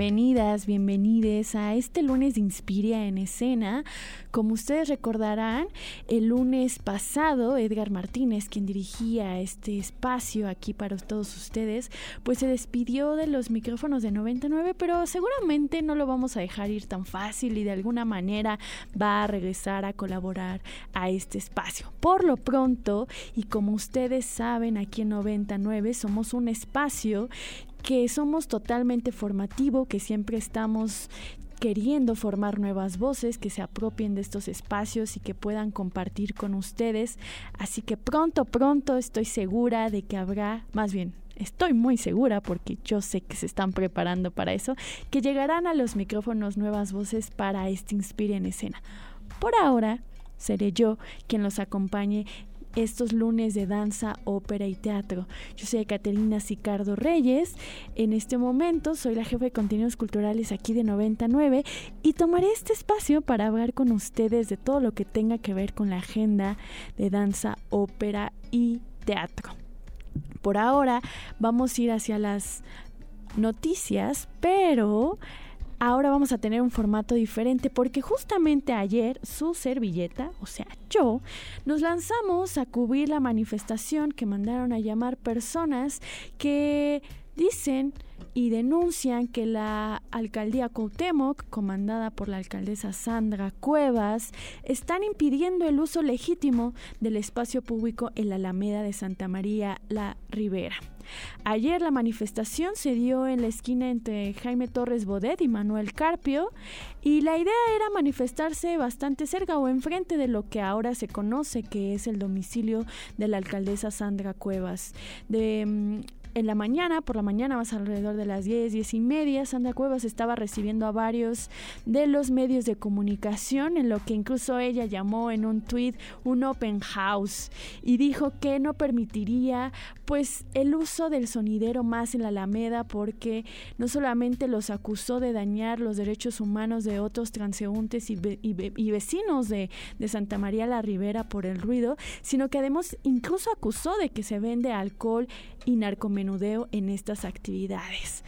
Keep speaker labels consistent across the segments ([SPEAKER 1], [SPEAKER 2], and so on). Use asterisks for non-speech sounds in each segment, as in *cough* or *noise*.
[SPEAKER 1] Bienvenidas, bienvenides a este lunes de Inspiria en Escena. Como ustedes recordarán, el lunes pasado Edgar Martínez, quien dirigía este espacio aquí para todos ustedes, pues se despidió de los micrófonos de 99, pero seguramente no lo vamos a dejar ir tan fácil y de alguna manera va a regresar a colaborar a este espacio. Por lo pronto, y como ustedes saben, aquí en 99 somos un espacio que somos totalmente formativo, que siempre estamos queriendo formar nuevas voces que se apropien de estos espacios y que puedan compartir con ustedes. Así que pronto, pronto estoy segura de que habrá, más bien, estoy muy segura porque yo sé que se están preparando para eso, que llegarán a los micrófonos nuevas voces para este Inspire en escena. Por ahora, seré yo quien los acompañe estos lunes de danza, ópera y teatro. Yo soy Caterina Sicardo Reyes. En este momento soy la jefa de contenidos culturales aquí de 99 y tomaré este espacio para hablar con ustedes de todo lo que tenga que ver con la agenda de danza, ópera y teatro. Por ahora vamos a ir hacia las noticias, pero ahora vamos a tener un formato diferente porque justamente ayer su servilleta, o sea, yo, nos lanzamos a cubrir la manifestación que mandaron a llamar personas que dicen y denuncian que la alcaldía Cuauhtémoc, comandada por la alcaldesa Sandra Cuevas, están impidiendo el uso legítimo del espacio público en la Alameda de Santa María la Ribera. Ayer la manifestación se dio en la esquina entre Jaime Torres Bodet y Manuel Carpio y la idea era manifestarse bastante cerca o enfrente de lo que ahora se conoce que es el domicilio de la alcaldesa Sandra Cuevas. De, mm, en la mañana, por la mañana, más alrededor de las 10, 10 y media, Sandra Cuevas estaba recibiendo a varios de los medios de comunicación, en lo que incluso ella llamó en un tweet un open house y dijo que no permitiría pues el uso del sonidero más en la Alameda porque no solamente los acusó de dañar los derechos humanos de otros transeúntes y, vecinos de, de Santa María la Ribera por el ruido, sino que además incluso acusó de que se vende alcohol y narcomenudeo en estas actividades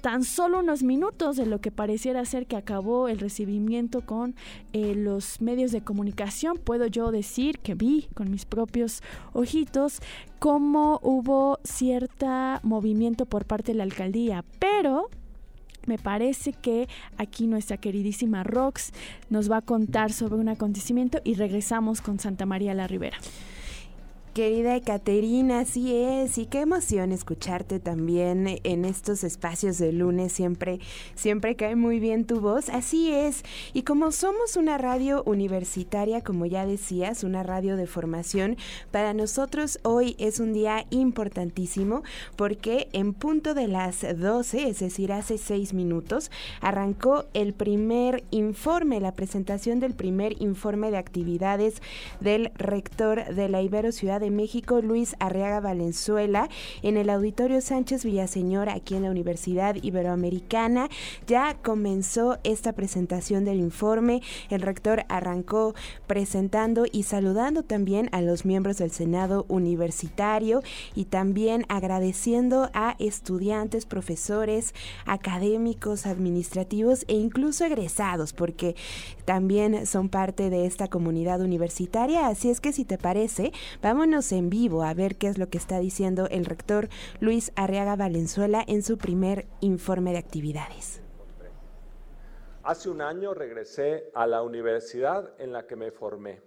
[SPEAKER 1] tan solo unos minutos de lo que pareciera ser que acabó el recibimiento con eh, los medios de comunicación, puedo yo decir que vi con mis propios ojitos cómo hubo cierto movimiento por parte de la alcaldía, pero me parece que aquí nuestra queridísima Rox nos va a contar sobre un acontecimiento y regresamos con Santa María la Ribera.
[SPEAKER 2] Querida Caterina, así es, y qué emoción escucharte también en estos espacios de lunes, siempre, siempre cae muy bien tu voz, así es, y como somos una radio universitaria, como ya decías, una radio de formación, para nosotros hoy es un día importantísimo porque en punto de las 12, es decir, hace seis minutos, arrancó el primer informe, la presentación del primer informe de actividades del rector de la Ibero Ciudad de México, Luis Arriaga Valenzuela, en el Auditorio Sánchez Villaseñor, aquí en la Universidad Iberoamericana. Ya comenzó esta presentación del informe. El rector arrancó presentando y saludando también a los miembros del Senado Universitario y también agradeciendo a estudiantes, profesores, académicos, administrativos e incluso egresados, porque también son parte de esta comunidad universitaria. Así es que si te parece, vámonos en vivo a ver qué es lo que está diciendo el rector Luis Arriaga Valenzuela en su primer informe de actividades.
[SPEAKER 3] Hace un año regresé a la universidad en la que me formé.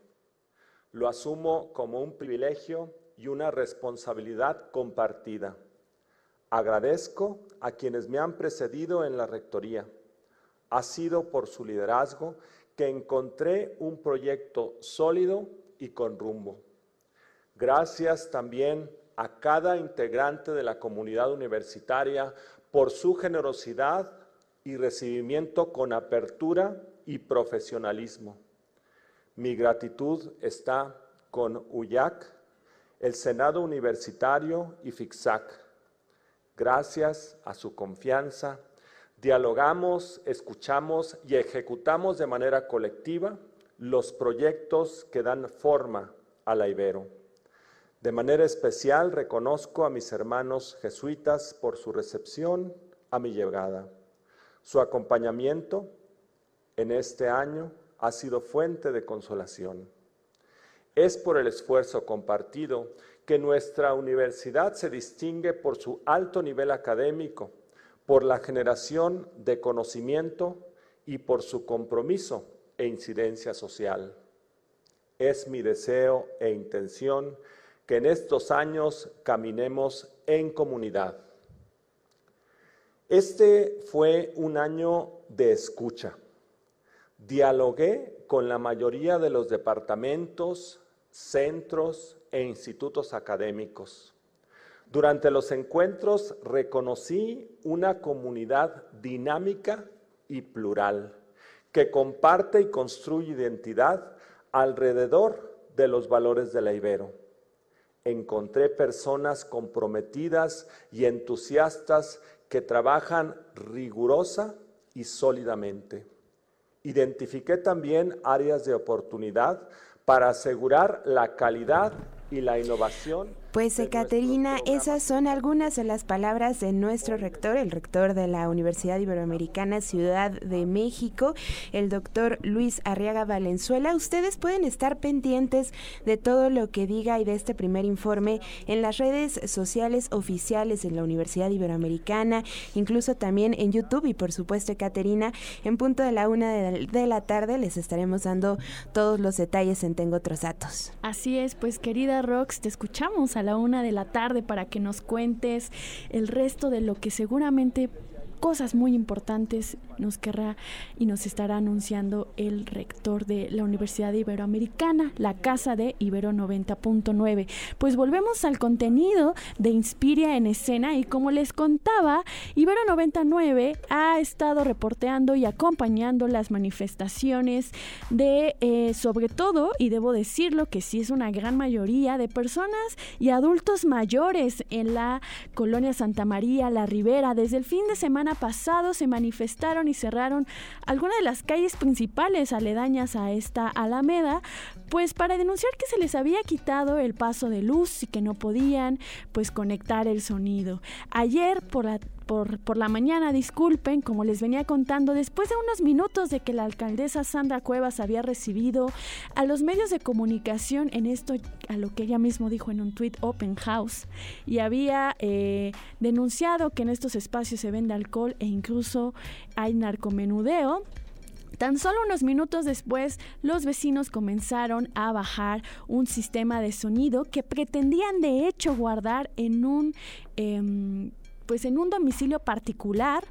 [SPEAKER 3] Lo asumo como un privilegio y una responsabilidad compartida. Agradezco a quienes me han precedido en la rectoría. Ha sido por su liderazgo que encontré un proyecto sólido y con rumbo. Gracias también a cada integrante de la comunidad universitaria por su generosidad y recibimiento con apertura y profesionalismo. Mi gratitud está con UYAC, el Senado Universitario y FICSAC. Gracias a su confianza, dialogamos, escuchamos y ejecutamos de manera colectiva los proyectos que dan forma a la Ibero. De manera especial reconozco a mis hermanos jesuitas por su recepción a mi llegada. Su acompañamiento en este año ha sido fuente de consolación. Es por el esfuerzo compartido que nuestra universidad se distingue por su alto nivel académico, por la generación de conocimiento y por su compromiso e incidencia social. Es mi deseo e intención que en estos años caminemos en comunidad. Este fue un año de escucha. Dialogué con la mayoría de los departamentos, centros e institutos académicos. Durante los encuentros reconocí una comunidad dinámica y plural que comparte y construye identidad alrededor de los valores de la Ibero. Encontré personas comprometidas y entusiastas que trabajan rigurosa y sólidamente. Identifiqué también áreas de oportunidad para asegurar la calidad y la innovación
[SPEAKER 2] pues, Caterina, esas son algunas de las palabras de nuestro rector, el rector de la Universidad Iberoamericana Ciudad de México, el doctor Luis Arriaga Valenzuela. Ustedes pueden estar pendientes de todo lo que diga y de este primer informe en las redes sociales oficiales de la Universidad Iberoamericana, incluso también en YouTube y por supuesto, Caterina, en punto de la una de, de la tarde les estaremos dando todos los detalles en Tengo otros datos.
[SPEAKER 1] Así es, pues querida Rox, te escuchamos a la una de la tarde para que nos cuentes el resto de lo que seguramente cosas muy importantes nos querrá y nos estará anunciando el rector de la Universidad Iberoamericana, la Casa de Ibero 90.9. Pues volvemos al contenido de Inspiria en escena y como les contaba, Ibero 99 ha estado reporteando y acompañando las manifestaciones de, eh, sobre todo, y debo decirlo que sí es una gran mayoría de personas y adultos mayores en la colonia Santa María, La Ribera. Desde el fin de semana pasado se manifestaron y cerraron algunas de las calles principales aledañas a esta alameda, pues para denunciar que se les había quitado el paso de luz y que no podían pues conectar el sonido. Ayer por la por, por, la mañana, disculpen, como les venía contando, después de unos minutos de que la alcaldesa Sandra Cuevas había recibido a los medios de comunicación en esto, a lo que ella mismo dijo en un tweet Open House, y había eh, denunciado que en estos espacios se vende alcohol e incluso hay narcomenudeo. Tan solo unos minutos después, los vecinos comenzaron a bajar un sistema de sonido que pretendían de hecho guardar en un em, pues en un domicilio particular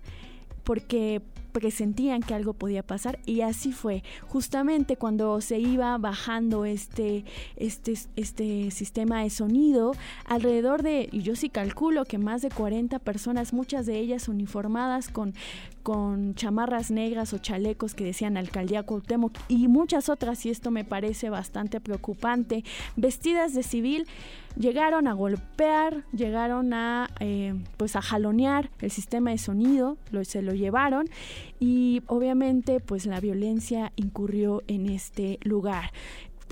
[SPEAKER 1] porque presentían que algo podía pasar y así fue. Justamente cuando se iba bajando este, este, este sistema de sonido, alrededor de, y yo sí calculo que más de 40 personas, muchas de ellas uniformadas con, con chamarras negras o chalecos que decían Alcaldía Cuauhtémoc y muchas otras, y esto me parece bastante preocupante, vestidas de civil, llegaron a golpear, llegaron a eh, pues a jalonear el sistema de sonido, se lo llevaron y obviamente pues la violencia incurrió en este lugar.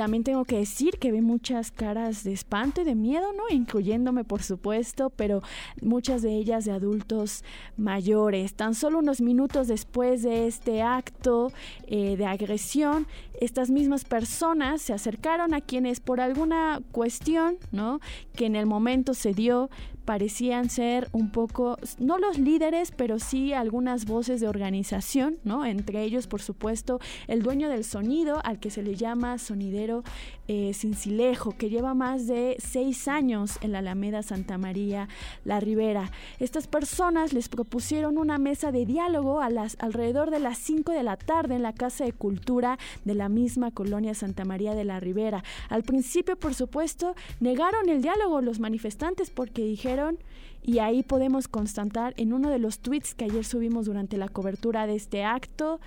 [SPEAKER 1] También tengo que decir que vi muchas caras de espanto y de miedo, ¿no? Incluyéndome, por supuesto, pero muchas de ellas de adultos mayores. Tan solo unos minutos después de este acto eh, de agresión, estas mismas personas se acercaron a quienes por alguna cuestión, ¿no? Que en el momento se dio, parecían ser un poco, no los líderes, pero sí algunas voces de organización, ¿no? Entre ellos, por supuesto, el dueño del sonido, al que se le llama sonidero eh, Cincilejo, que lleva más de seis años en la Alameda Santa María La Ribera. Estas personas les propusieron una mesa de diálogo a las alrededor de las 5 de la tarde en la Casa de Cultura de la misma colonia Santa María de la Ribera. Al principio, por supuesto, negaron el diálogo los manifestantes porque dijeron y ahí podemos constatar en uno de los tweets que ayer subimos durante la cobertura de este acto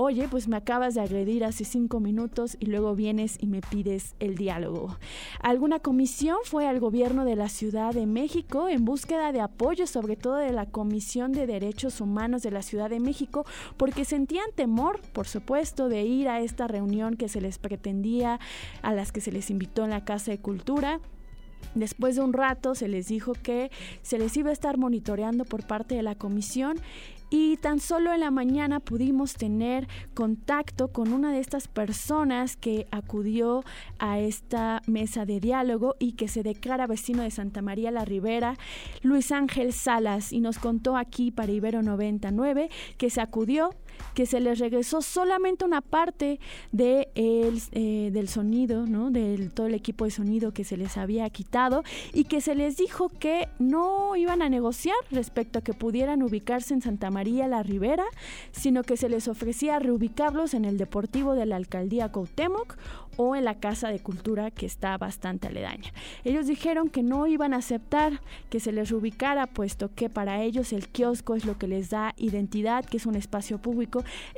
[SPEAKER 1] oye, pues me acabas de agredir hace cinco minutos y luego vienes y me pides el diálogo. Alguna comisión fue al gobierno de la Ciudad de México en búsqueda de apoyo, sobre todo de la Comisión de Derechos Humanos de la Ciudad de México, porque sentían temor, por supuesto, de ir a esta reunión que se les pretendía, a las que se les invitó en la Casa de Cultura. Después de un rato se les dijo que se les iba a estar monitoreando por parte de la comisión y tan solo en la mañana pudimos tener contacto con una de estas personas que acudió a esta mesa de diálogo y que se declara vecino de Santa María la Ribera, Luis Ángel Salas, y nos contó aquí para Ibero 99 que se acudió que se les regresó solamente una parte de el, eh, del sonido, ¿no? Del todo el equipo de sonido que se les había quitado y que se les dijo que no iban a negociar respecto a que pudieran ubicarse en Santa María la Ribera, sino que se les ofrecía reubicarlos en el Deportivo de la Alcaldía Cuauhtémoc o en la Casa de Cultura que está bastante aledaña. Ellos dijeron que no iban a aceptar que se les reubicara, puesto que para ellos el kiosco es lo que les da identidad, que es un espacio público,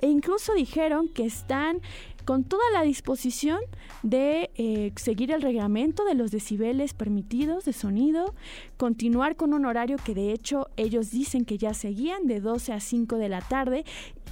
[SPEAKER 1] e incluso dijeron que están con toda la disposición de eh, seguir el reglamento de los decibeles permitidos de sonido, continuar con un horario que de hecho ellos dicen que ya seguían de 12 a 5 de la tarde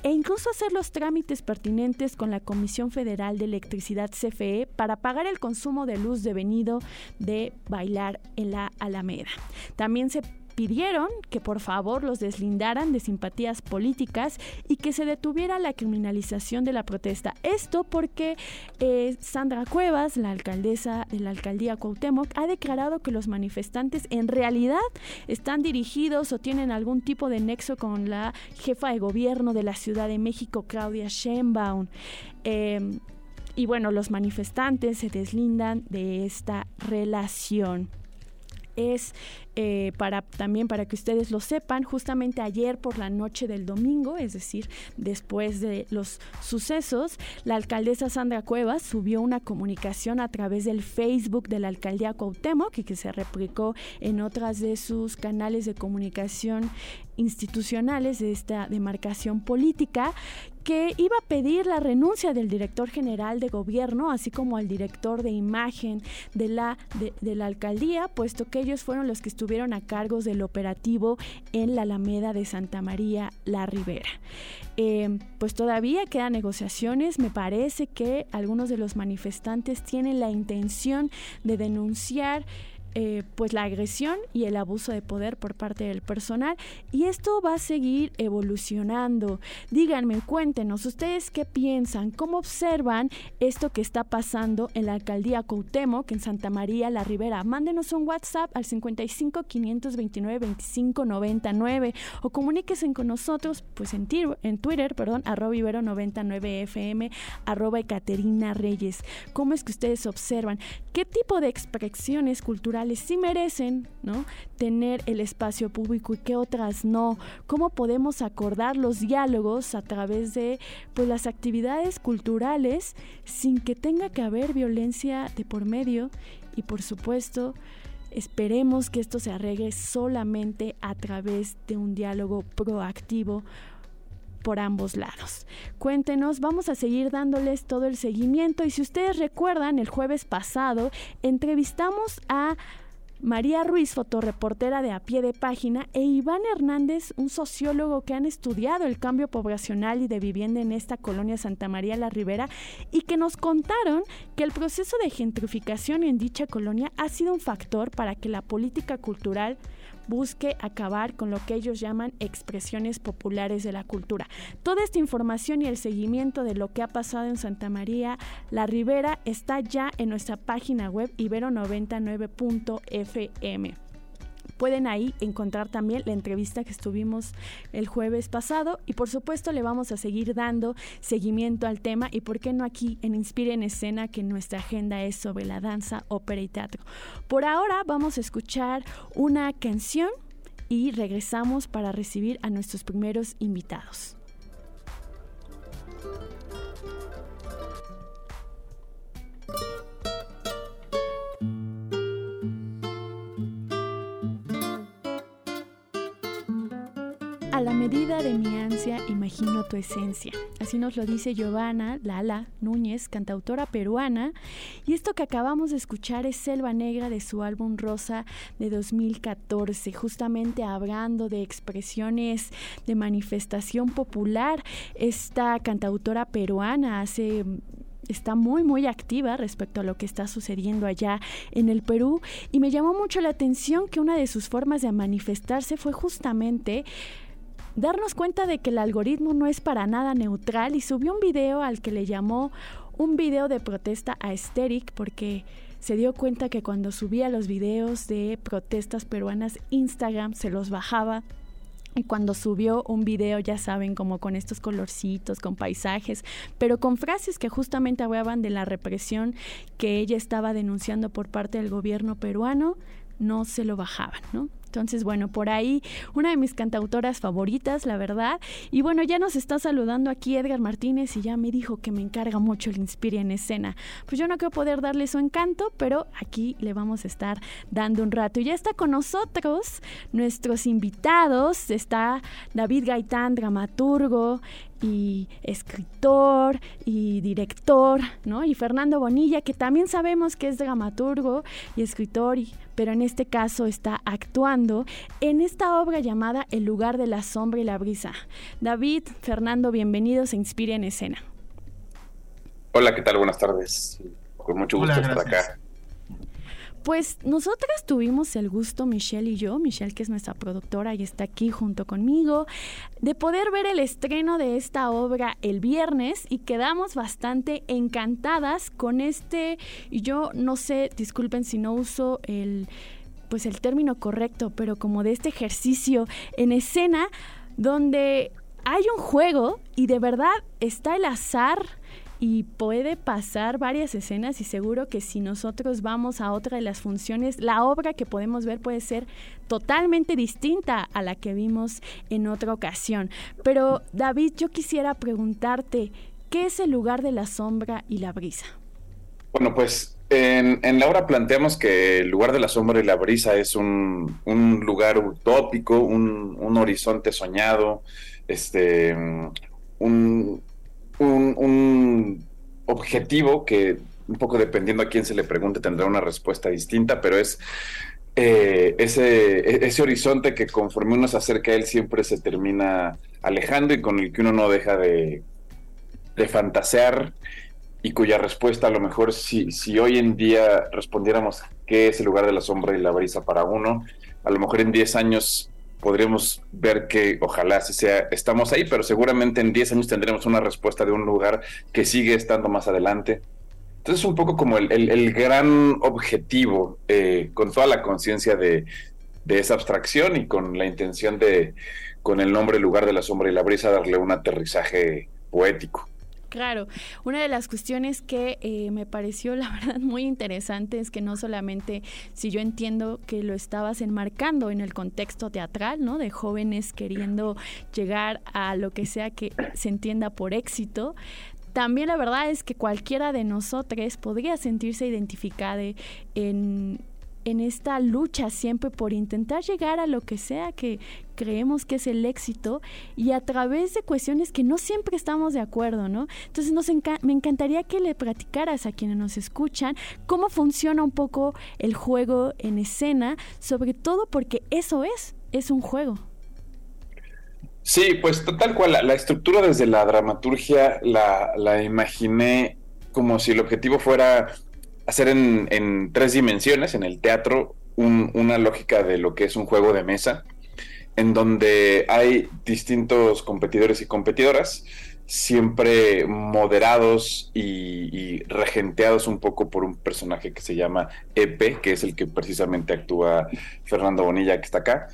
[SPEAKER 1] e incluso hacer los trámites pertinentes con la Comisión Federal de Electricidad CFE para pagar el consumo de luz devenido de bailar en la Alameda. También se pidieron que por favor los deslindaran de simpatías políticas y que se detuviera la criminalización de la protesta. Esto porque eh, Sandra Cuevas, la alcaldesa de la alcaldía Cuauhtémoc, ha declarado que los manifestantes en realidad están dirigidos o tienen algún tipo de nexo con la jefa de gobierno de la Ciudad de México, Claudia Sheinbaum. Em, y bueno, los manifestantes se deslindan de esta relación es eh, para también para que ustedes lo sepan, justamente ayer por la noche del domingo, es decir, después de los sucesos, la alcaldesa Sandra Cuevas subió una comunicación a través del Facebook de la alcaldía Cuauhtémoc y que se replicó en otras de sus canales de comunicación institucionales de esta demarcación política que iba a pedir la renuncia del director general de gobierno, así como al director de imagen de la, de, la alcaldía, puesto que ellos fueron los que estuvieron a cargo del operativo en la Alameda de Santa María La Ribera. Eh, pues todavía quedan negociaciones, me parece que algunos de los manifestantes tienen la intención de denunciar eh, pues la agresión y el abuso de poder por parte del personal y esto va a seguir evolucionando. Díganme, cuéntenos, ¿ustedes qué piensan? ¿Cómo observan esto que está pasando en la alcaldía Cuauhtémoc, en Santa María la Ribera? Mándenos un WhatsApp al 55 529 25 99 o comuníquense con nosotros pues en, en Twitter, perdón, arroba ibero 99 FM, arroba Caterina Reyes. ¿Cómo es que ustedes observan? ¿Qué tipo de expresiones culturales sí merecen ¿no? tener el espacio público y qué otras no. ¿Cómo podemos acordar los diálogos a través de pues, las actividades culturales sin que tenga que haber violencia de por medio? Y por supuesto, esperemos que esto se arregle solamente a través de un diálogo proactivo por ambos lados. Cuéntenos, vamos a seguir dándoles todo el seguimiento y si ustedes recuerdan, el jueves pasado entrevistamos a María Ruiz, fotoreportera de a pie de página, e Iván Hernández, un sociólogo que han estudiado el cambio poblacional y de vivienda en esta colonia Santa María la Ribera, y que nos contaron que el proceso de gentrificación en dicha colonia ha sido un factor para que la política cultural busque acabar con lo que ellos llaman expresiones populares de la cultura. Toda esta información y el seguimiento de lo que ha pasado en Santa María la Ribera está ya en nuestra página web ibero99.fm. Pueden ahí encontrar también la entrevista que estuvimos el jueves pasado y por supuesto le vamos a seguir dando seguimiento al tema y por qué no aquí en Inspire en Escena que nuestra agenda es sobre la danza, ópera y teatro. Por ahora vamos a escuchar una canción y regresamos para recibir a nuestros primeros invitados. A la medida de mi ansia imagino tu esencia. Así nos lo dice Giovanna Lala Núñez, cantautora peruana. Y esto que acabamos de escuchar es Selva Negra de su álbum Rosa de 2014, justamente hablando de expresiones de manifestación popular. Esta cantautora peruana hace está muy muy activa respecto a lo que está sucediendo allá en el Perú y me llamó mucho la atención que una de sus formas de manifestarse fue justamente darnos cuenta de que el algoritmo no es para nada neutral y subió un video al que le llamó un video de protesta a Esteric porque se dio cuenta que cuando subía los videos de protestas peruanas Instagram se los bajaba y cuando subió un video, ya saben, como con estos colorcitos, con paisajes, pero con frases que justamente hablaban de la represión que ella estaba denunciando por parte del gobierno peruano, no se lo bajaban, ¿no? Entonces, bueno, por ahí una de mis cantautoras favoritas, la verdad. Y bueno, ya nos está saludando aquí Edgar Martínez y ya me dijo que me encarga mucho el Inspire en escena. Pues yo no quiero poder darle su encanto, pero aquí le vamos a estar dando un rato. Y ya está con nosotros nuestros invitados. Está David Gaitán, dramaturgo, y escritor y director, ¿no? Y Fernando Bonilla, que también sabemos que es dramaturgo y escritor, pero en este caso está actuando en esta obra llamada El lugar de la sombra y la brisa. David, Fernando, bienvenidos a Inspire en Escena.
[SPEAKER 4] Hola, ¿qué tal? Buenas tardes. Con mucho gusto estar acá.
[SPEAKER 1] Pues nosotras tuvimos el gusto, Michelle y yo, Michelle que es nuestra productora y está aquí junto conmigo, de poder ver el estreno de esta obra el viernes y quedamos bastante encantadas con este, y yo no sé, disculpen si no uso el pues el término correcto, pero como de este ejercicio en escena donde hay un juego y de verdad está el azar y puede pasar varias escenas y seguro que si nosotros vamos a otra de las funciones, la obra que podemos ver puede ser totalmente distinta a la que vimos en otra ocasión. Pero David, yo quisiera preguntarte, ¿qué es el lugar de la sombra y la brisa?
[SPEAKER 4] Bueno, pues en, la obra planteamos que el lugar de la sombra y la brisa es un, lugar utópico, un, un, horizonte soñado, este, un, un, objetivo que un poco dependiendo a quién se le pregunte tendrá una respuesta distinta, pero es eh, ese, e, ese horizonte que conforme uno se acerca a él siempre se termina alejando y con el que uno no deja de, de fantasear y cuya respuesta a lo mejor si, si hoy en día respondiéramos qué es el lugar de la sombra y la brisa para uno, a lo mejor en 10 años podríamos ver que ojalá sea, estamos ahí, pero seguramente en 10 años tendremos una respuesta de un lugar que sigue estando más adelante. Entonces es un poco como el, gran objetivo, eh, con toda la conciencia de, de, esa abstracción y con la intención de, con el nombre Lugar de la Sombra y la Brisa, darle un aterrizaje poético.
[SPEAKER 1] Claro, una de las cuestiones que eh, me pareció *laughs* la verdad muy interesante es que no solamente si yo entiendo que lo estabas enmarcando en el contexto teatral, ¿no? De jóvenes queriendo llegar a lo que sea que se entienda por éxito, también la verdad es que cualquiera de nosotros podría sentirse identificada en en esta lucha siempre por intentar llegar a lo que sea que creemos que es el éxito y a través de cuestiones que no siempre estamos de acuerdo, ¿no? Entonces nos me encantaría que le platicaras a quienes nos escuchan cómo funciona un poco el juego en escena, sobre todo porque eso es, es un juego.
[SPEAKER 4] Sí, pues tal cual, la, estructura desde la dramaturgia la, la imaginé como si el objetivo fuera hacer en, tres dimensiones, en el teatro, una lógica de lo que es un juego de mesa, en donde hay distintos competidores y competidoras siempre moderados y, regenteados un poco por un personaje que se llama EP, que es el que precisamente actúa Fernando Bonilla, que está acá.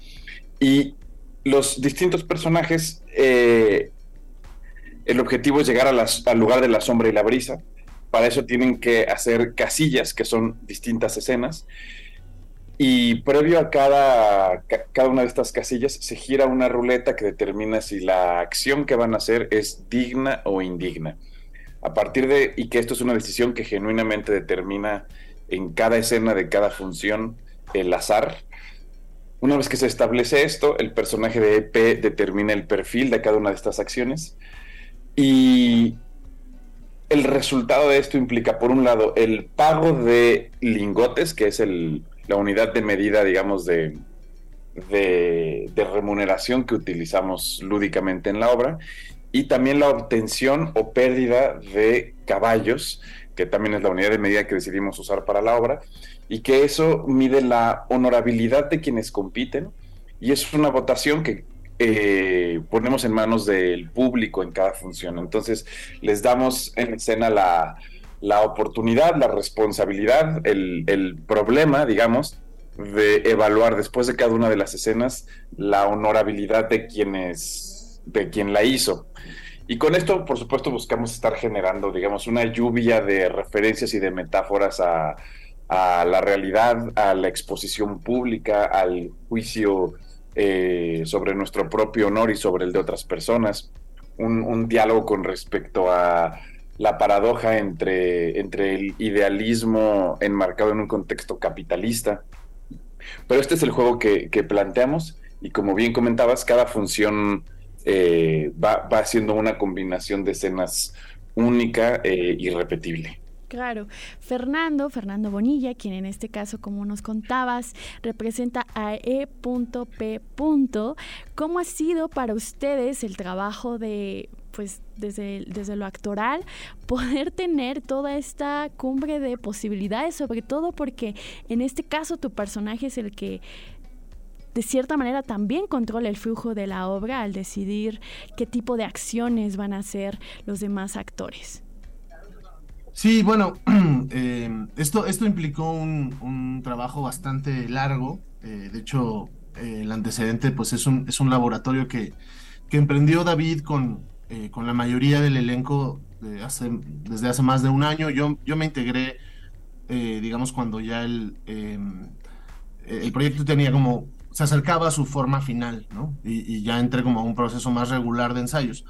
[SPEAKER 4] Y los distintos personajes, eh, el objetivo es llegar al lugar de la sombra y la brisa. Para eso tienen que hacer casillas, que son distintas escenas. Y previo a cada, cada una de estas casillas se gira una ruleta que determina si la acción que van a hacer es digna o indigna. A partir de, y que esto es una decisión que genuinamente determina en cada escena de cada función el azar. Una vez que se establece esto, el personaje de EP determina el perfil de cada una de estas acciones. Y el resultado de esto implica, por un lado, el pago de lingotes, que es la unidad de medida, digamos, de, de, remuneración que utilizamos lúdicamente en la obra, y también la obtención o pérdida de caballos, que también es la unidad de medida que decidimos usar para la obra, y que eso mide la honorabilidad de quienes compiten, y es una votación que eh, ponemos en manos del público en cada función. Entonces, les damos en escena la, la oportunidad, la responsabilidad, el, problema, digamos, de evaluar después de cada una de las escenas la honorabilidad de quienes, de quien la hizo. Y con esto, por supuesto, buscamos estar generando, digamos, una lluvia de referencias y de metáforas a, la realidad, a la exposición pública, al juicio eh, sobre nuestro propio honor y sobre el de otras personas. un diálogo con respecto a la paradoja entre, entre el idealismo enmarcado en un contexto capitalista. Pero este es el juego que, planteamos y como bien comentabas, cada función eh, va, va siendo una combinación de escenas única e irrepetible.
[SPEAKER 1] Claro. Fernando, Fernando Bonilla, quien en este caso, como nos contabas, representa a E.P. ¿Cómo ha sido para ustedes el trabajo de, pues, desde, desde lo actoral, poder tener toda esta cumbre de posibilidades, sobre todo porque en este caso tu personaje es el que de cierta manera también controla el flujo de la obra al decidir qué tipo de acciones van a hacer los demás actores.
[SPEAKER 5] Sí, bueno, *clears throat* eh, esto, esto implicó un, trabajo bastante largo. Eh, de hecho, eh, el antecedente pues es un, es un laboratorio que, que emprendió David con, con la mayoría del elenco hace, desde hace más de un año. Yo, yo me integré, digamos, cuando ya el, el proyecto tenía como, se acercaba a su forma final, ¿no? Y, y ya entré como a un proceso más regular de ensayos.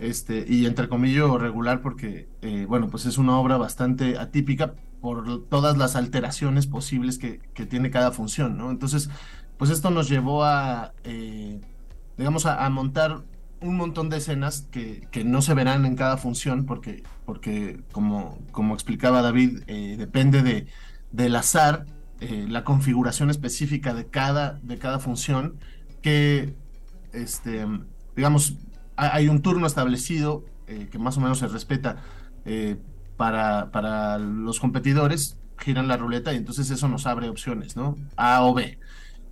[SPEAKER 5] Este, y entre comillas regular porque, eh, bueno, pues es una obra bastante atípica por todas las alteraciones posibles que, tiene cada función, ¿no? Entonces, pues esto nos llevó a, eh, digamos, a, montar un montón de escenas que, no se verán en cada función porque, porque como, como explicaba David, eh, depende de, del azar, la configuración específica de cada, de cada función que, este, digamos, hay un turno establecido eh, que más o menos se respeta eh, para, para los competidores, giran la ruleta y entonces eso nos abre opciones, ¿no? A o B.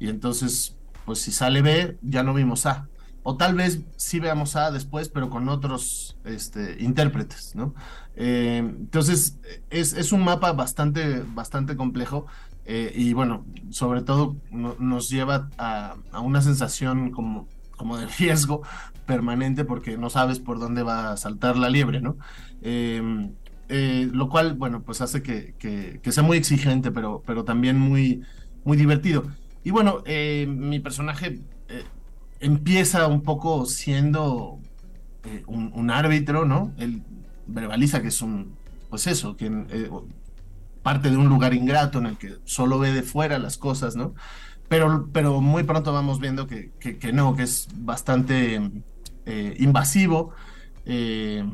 [SPEAKER 5] Y entonces, pues si sale B, ya no vimos A. O tal vez sí veamos A después, pero con otros este, intérpretes, ¿no? Eh, entonces, es, es, un mapa bastante, bastante complejo y bueno, sobre todo nos lleva a, a, una sensación como como de *laughs* riesgo permanente porque no sabes por dónde va a saltar la liebre, ¿no? Em, eh, lo cual, bueno, pues hace que, sea muy exigente, pero, pero también muy, muy divertido. Y bueno, eh, mi personaje eh, empieza un poco siendo un, árbitro, ¿no? Él verbaliza que es un, pues eso, que parte de un lugar ingrato en el que solo ve de fuera las cosas, ¿no? Pero, pero muy pronto vamos viendo que, que, no, que es bastante eh, invasivo eh,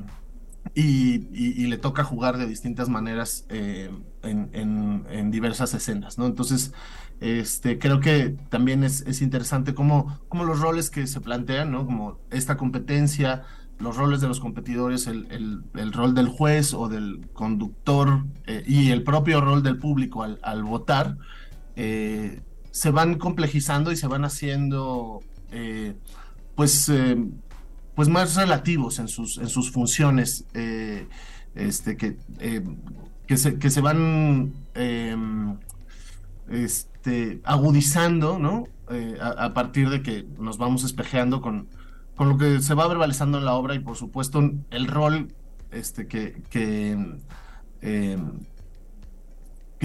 [SPEAKER 5] y, le toca jugar de distintas maneras eh, en, en, diversas escenas, ¿no? Entonces, este, creo que también es, es interesante cómo, cómo, los roles que se plantean, ¿no? Como esta competencia, los roles de los competidores, el, el, el rol del juez o del conductor y el propio rol del público al, al votar, se van complejizando y se van haciendo, eh, pues, eh, pues más relativos en sus, en sus funciones, eh, este, que, que, se, que se van este, agudizando, ¿no? A, partir de que nos vamos espejeando con, con lo que se va verbalizando en la obra y por supuesto el rol este, que, que,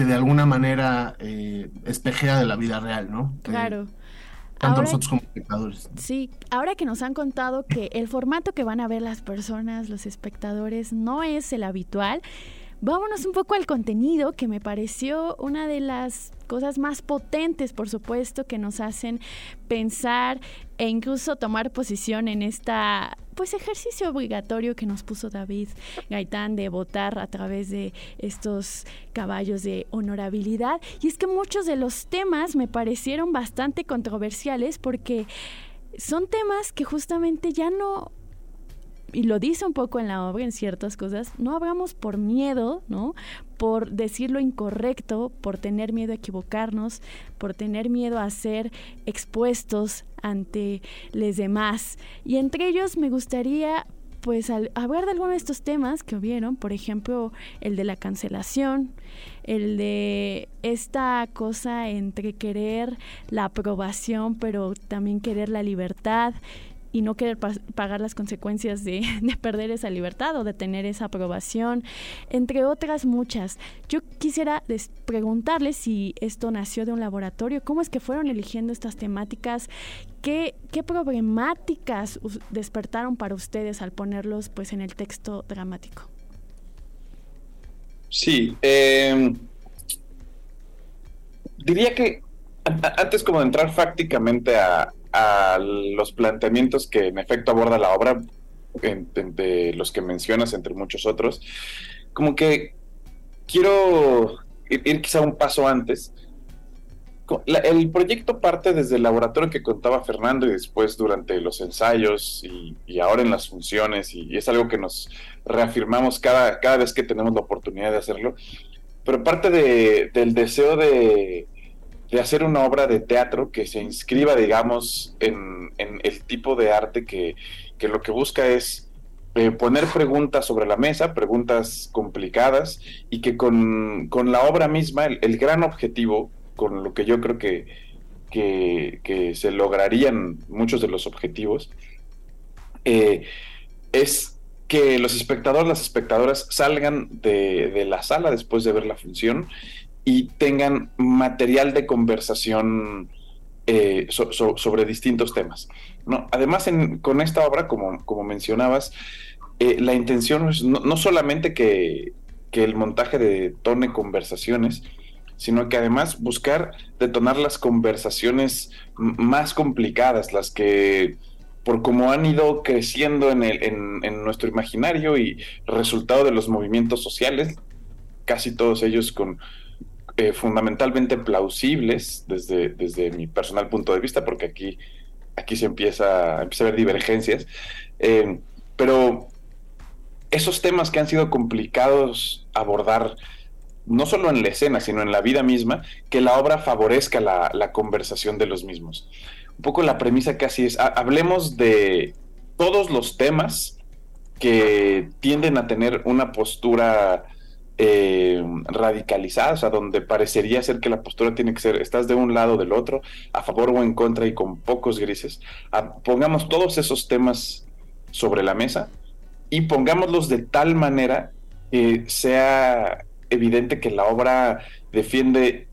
[SPEAKER 5] que de alguna manera espejea de la vida real, ¿no?
[SPEAKER 1] Claro
[SPEAKER 5] tanto nosotros como espectadores.
[SPEAKER 1] Sí, ahora que nos han contado que el formato que van a ver las personas, los espectadores, no es el habitual, vámonos un poco al contenido que me pareció una de las cosas más potentes, por supuesto, que nos hacen pensar e incluso tomar posición en esta pues ejercicio obligatorio que nos puso David Gaitán de votar a través de estos caballos de honorabilidad. Y es que muchos de los temas me parecieron bastante controversiales porque son temas que justamente ya no y lo dice un poco en la obra, en ciertas cosas, no hablamos por miedo, ¿no? Por decir lo incorrecto, por tener miedo a equivocarnos, por tener miedo a ser expuestos ante los demás. Y entre ellos me gustaría pues hablar de algunos de estos temas que hubieron, por ejemplo, el de la cancelación, el de esta cosa entre querer la aprobación, pero también querer la libertad, y no querer pagar las consecuencias *laughs* de, perder esa libertad o de tener esa aprobación, entre otras muchas. Yo quisiera preguntarles si esto nació de un laboratorio, cómo es que fueron eligiendo estas temáticas, qué, qué problemáticas despertaron para ustedes al ponerlos pues en el texto dramático.
[SPEAKER 4] Sí, em, diría que antes como de entrar fácticamente a, a los planteamientos que en efecto aborda la obra, de los que mencionas, entre muchos otros, como que quiero ir, quizá un paso antes. el proyecto parte desde el laboratorio que contaba Fernando y después durante los ensayos y, ahora en las funciones y, es algo que nos reafirmamos cada, cada vez que tenemos la oportunidad de hacerlo, pero parte del deseo de, de hacer una obra de teatro que se inscriba, digamos, en, el tipo de arte que, lo que busca es eh, poner preguntas sobre la mesa, preguntas complicadas, y que con, la obra misma, el, gran objetivo, con lo que yo creo que, que, se lograrían muchos de los objetivos, eh, es que los espectadores, las espectadoras salgan de, de, la sala después de ver la función y tengan material de conversación eh, sobre distintos temas. ¿no? Además, con esta obra, como, como mencionabas, eh, la intención es no, solamente que, el montaje detone conversaciones, sino que además buscar detonar las conversaciones más complicadas, las que por cómo han ido creciendo en, el, en, nuestro imaginario y resultado de los movimientos sociales, casi todos ellos con, eh, fundamentalmente plausibles desde, desde mi personal punto de vista, porque aquí, aquí se empieza, a ver divergencias. Eh, pero esos temas que han sido complicados abordar, no solo en la escena, sino en la vida misma, que la obra favorezca la conversación de los mismos. Un poco la premisa casi es, hablemos de todos los temas que tienden a tener una postura eh, radicalizadas, a donde parecería ser que la postura tiene que ser, estás de un lado o del otro, a favor o en contra y con pocos grises. pongamos todos esos temas sobre la mesa y pongámoslos de tal manera que sea evidente que la obra defiende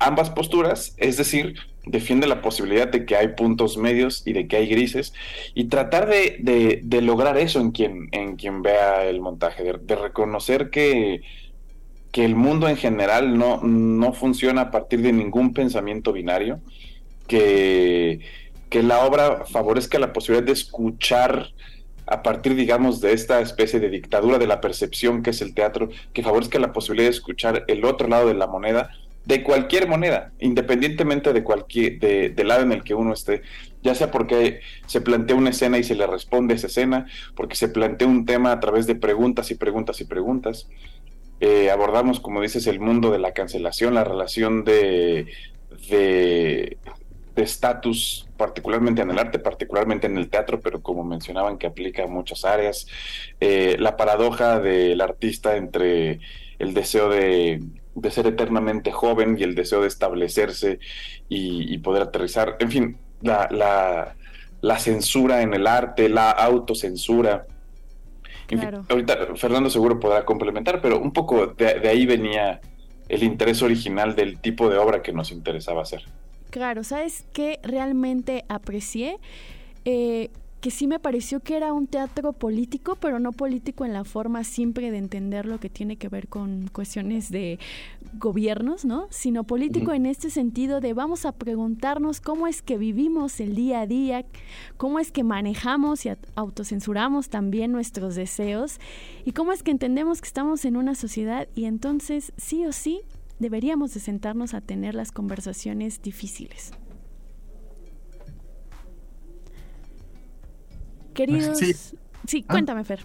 [SPEAKER 4] ambas posturas, es decir, defiende la posibilidad de que hay puntos medios y de que hay grises, y tratar de, lograr eso en quien, en quien vea el montaje, de reconocer que que el mundo en general no, no funciona a partir de ningún pensamiento binario, que, que la obra favorezca la posibilidad de escuchar a partir, digamos, de esta especie de dictadura de la percepción que es el teatro, que favorezca la posibilidad de escuchar el otro lado de la moneda, de cualquier moneda, independientemente de cualquier, de, del lado en el que uno esté, ya sea porque se plantea una escena y se le responde esa escena, porque se plantea un tema a través de preguntas y preguntas y preguntas, eh, abordamos, como dices, el mundo de la cancelación, la relación de, estatus, particularmente en el arte, particularmente en el teatro, pero como mencionaban que aplica a muchas áreas, eh, la paradoja del artista entre el deseo de, ser eternamente joven y el deseo de establecerse y, poder aterrizar, en fin, la, la, censura en el arte, la autocensura. Ahorita Fernando seguro podrá complementar, pero un poco de ahí venía el interés original del tipo de obra que nos interesaba hacer.
[SPEAKER 1] Claro, ¿sabes qué realmente aprecié? Eh, que sí me pareció que era un teatro político, pero no político en la forma simple de entender lo que tiene que ver con cuestiones de gobiernos, ¿no? Sino político en este sentido de vamos a preguntarnos cómo es que vivimos el día a día, cómo es que manejamos y autocensuramos también nuestros deseos y cómo es que entendemos que estamos en una sociedad y entonces sí o sí deberíamos de sentarnos a tener las conversaciones difíciles. Queridos... Sí, ah. cuéntame, Fer.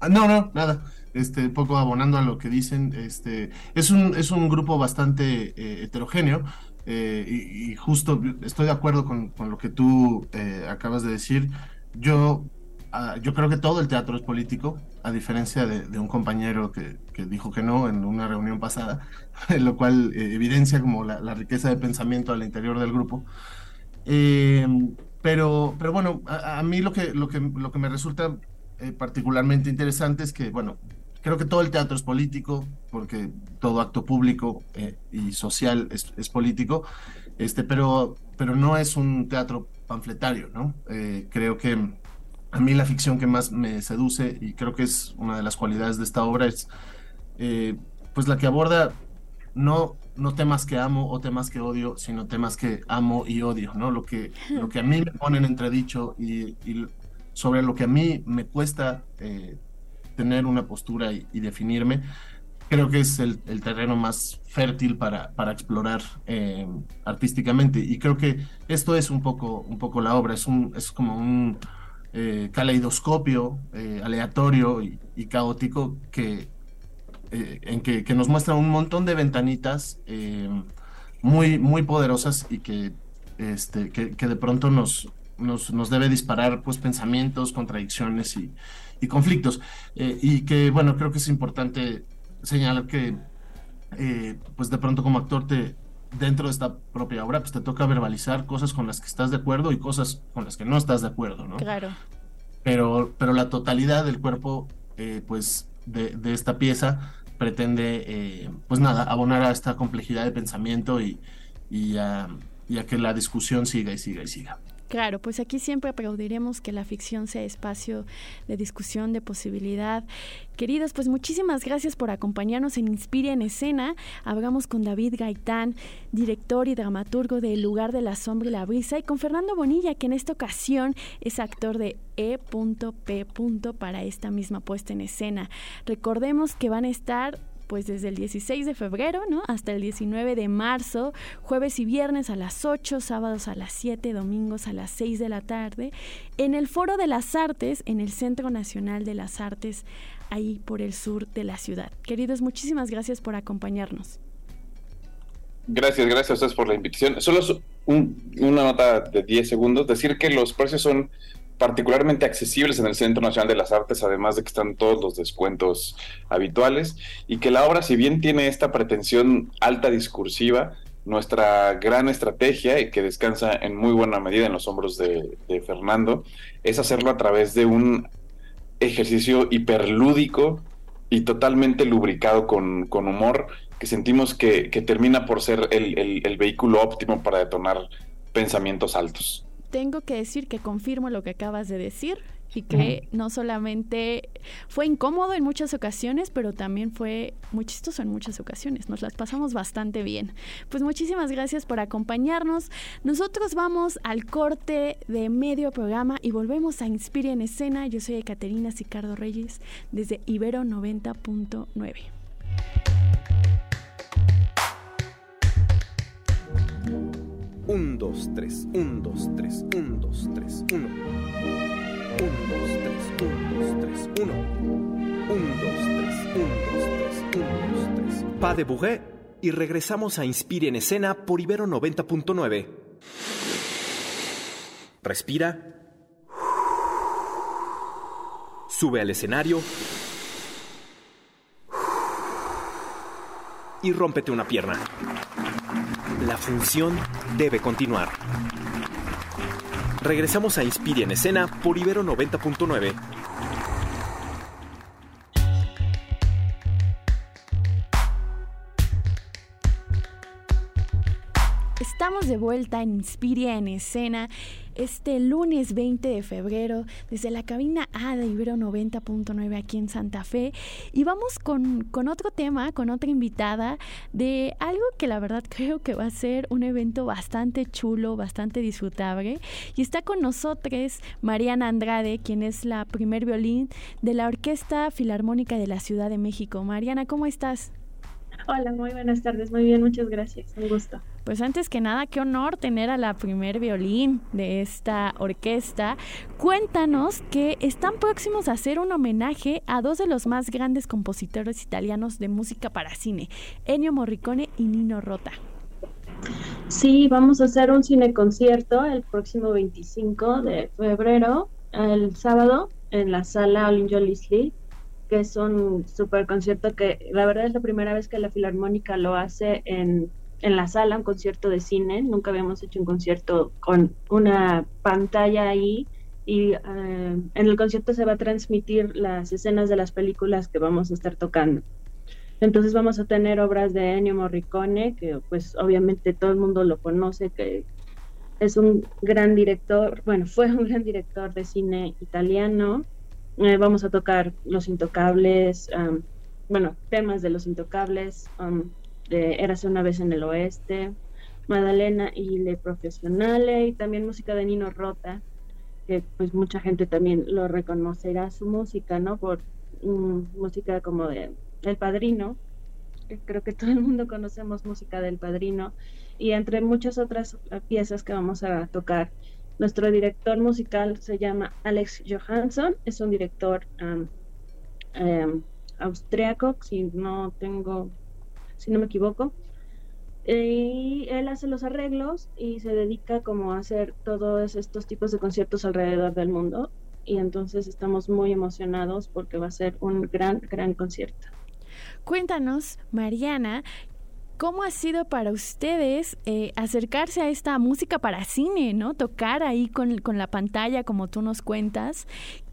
[SPEAKER 5] Ah, no, no, nada. Este, poco abonando a lo que dicen, este, es un, es un grupo bastante eh, heterogéneo eh, y, justo estoy de acuerdo con, lo que tú eh, acabas de decir. Yo Ah, yo creo que todo el teatro es político, a diferencia de, un compañero que, dijo que no en una reunión pasada, *laughs* lo cual eh, evidencia como la, riqueza de pensamiento al interior del grupo. Eh, pero, pero bueno, a, mí lo que, lo, que, lo que me resulta eh, particularmente interesante es que, bueno, creo que todo el teatro es político, porque todo acto público y social es, es, político, este, pero, pero no es un teatro panfletario, ¿no? creo que a mí la ficción que más me seduce y creo que es una de las cualidades de esta obra es eh, pues la que aborda no, no temas que amo o temas que odio, sino temas que amo y odio, ¿no? Lo que, lo que a mí me ponen entredicho y, y sobre lo que a mí me cuesta eh, tener una postura y, definirme, creo que es el, terreno más fértil para, para explorar eh, artísticamente. Y creo que esto es un poco, un poco la obra, es, un, es como un eh, caleidoscopio eh, aleatorio y, caótico que, eh, en que, nos muestra un montón de ventanitas muy, muy poderosas y que, este, que, de pronto nos, nos, debe disparar pues, pensamientos, contradicciones y, y conflictos. y que, bueno, creo que es importante señalar que, pues de pronto como actor te, dentro de esta propia obra, pues te toca verbalizar cosas con las que estás de acuerdo y cosas con las que no estás de acuerdo, ¿no?
[SPEAKER 1] Claro.
[SPEAKER 5] Pero, pero la totalidad del cuerpo, eh, pues, de, esta pieza pretende, eh, pues nada, abonar a esta complejidad de pensamiento y, y a que la discusión siga y siga y siga.
[SPEAKER 1] Claro, pues aquí siempre aplaudiremos que la ficción sea espacio de discusión, de posibilidad. Queridos, pues muchísimas gracias por acompañarnos en Inspira en Escena. Hablamos con David Gaitán, director y dramaturgo de El lugar de la sombra y la brisa, y con Fernando Bonilla, que en esta ocasión es actor de E.P. para esta misma puesta en escena. Recordemos que van a estar pues desde el 16 de febrero, ¿no? Hasta el 19 de marzo, jueves y viernes a las 8, sábados a las 7, domingos a las 6 de la tarde, en el Foro de las Artes, en el Centro Nacional de las Artes, ahí por el sur de la ciudad. Queridos, muchísimas gracias por acompañarnos.
[SPEAKER 4] Gracias, gracias a ustedes por la invitación. Solo una nota de 10 segundos, decir que los precios son particularmente accesibles en el Centro Nacional de las Artes, además de que están todos los descuentos habituales, y que la obra, si bien tiene esta pretensión alta discursiva, nuestra gran estrategia, y que descansa en muy buena medida en los hombros de, Fernando, es hacerlo a través de un ejercicio hiperlúdico y totalmente lubricado con, humor, que sentimos que, termina por ser el vehículo óptimo para detonar pensamientos altos
[SPEAKER 1] tengo que decir que confirmo lo que acabas de decir y que no solamente fue incómodo en muchas ocasiones, pero también fue muy chistoso en muchas ocasiones. Nos las pasamos bastante bien. Pues muchísimas gracias por acompañarnos. Nosotros vamos al corte de medio programa y volvemos a Inspire en Escena. Yo soy Caterina Sicardo Reyes desde Ibero 90.9.
[SPEAKER 6] 1, 2, 3, 1, 2, 3, 1, 2, 3, 1. 1, 2, 3, 1, 2, 3, 1. 1, 2, 3, 1, 2, 3, 1, 2, 3. Pa de Bouguet y regresamos a Inspire en Escena por Ibero 90.9. Respira. Sube al escenario. Y rómpete una pierna. La función debe continuar. Regresamos a Inspire en escena por Ibero 90.9.
[SPEAKER 1] De vuelta en Inspiria en escena este lunes 20 de febrero desde la cabina A de Ibero 90.9 aquí en Santa Fe y vamos con, con, otro tema, con otra invitada de algo que la verdad creo que va a ser un evento bastante chulo, bastante disfrutable y está con nosotros Mariana Andrade, quien es la primer violín de la Orquesta Filarmónica de la Ciudad de México. Mariana, ¿cómo estás?
[SPEAKER 7] Hola, muy buenas tardes. Muy bien, muchas gracias. Un gusto.
[SPEAKER 1] Pues antes que nada, qué honor tener a la primer violín de esta orquesta. Cuéntanos que están próximos a hacer un homenaje a dos de los más grandes compositores italianos de música para cine, Ennio Morricone y Nino Rota.
[SPEAKER 7] Sí, vamos a hacer un cine concierto el próximo 25 de febrero, el sábado, en la sala Olin Lee que es un super concierto que la verdad es la primera vez que la Filarmónica lo hace en, en la sala, un concierto de cine. Nunca habíamos hecho un concierto con una pantalla ahí y eh, en el concierto se va a transmitir las escenas de las películas que vamos a estar tocando. Entonces vamos a tener obras de Ennio Morricone, que pues obviamente todo el mundo lo conoce, que es un gran director, bueno, fue un gran director de cine italiano, eh, vamos a tocar Los Intocables, bueno, temas de Los Intocables, de Érase una vez en el oeste, Madalena y Le Profesionale, y también música de Nino Rota, que pues mucha gente también lo reconocerá su música, ¿no? Por música como de El Padrino, creo que todo el mundo conocemos música del Padrino, y entre muchas otras piezas que vamos a tocar nuestro director musical se llama Alex Johansson, es un director um, austriaco, si no tengo, si no me equivoco. Y él hace los arreglos y se dedica como a hacer todos estos tipos de conciertos alrededor del mundo. Y entonces estamos muy emocionados porque va a ser un gran, gran concierto.
[SPEAKER 1] Cuéntanos, Mariana, ¿Cómo ha sido para ustedes eh, acercarse a esta música para cine, ¿no? Tocar ahí con, la pantalla, como tú nos cuentas.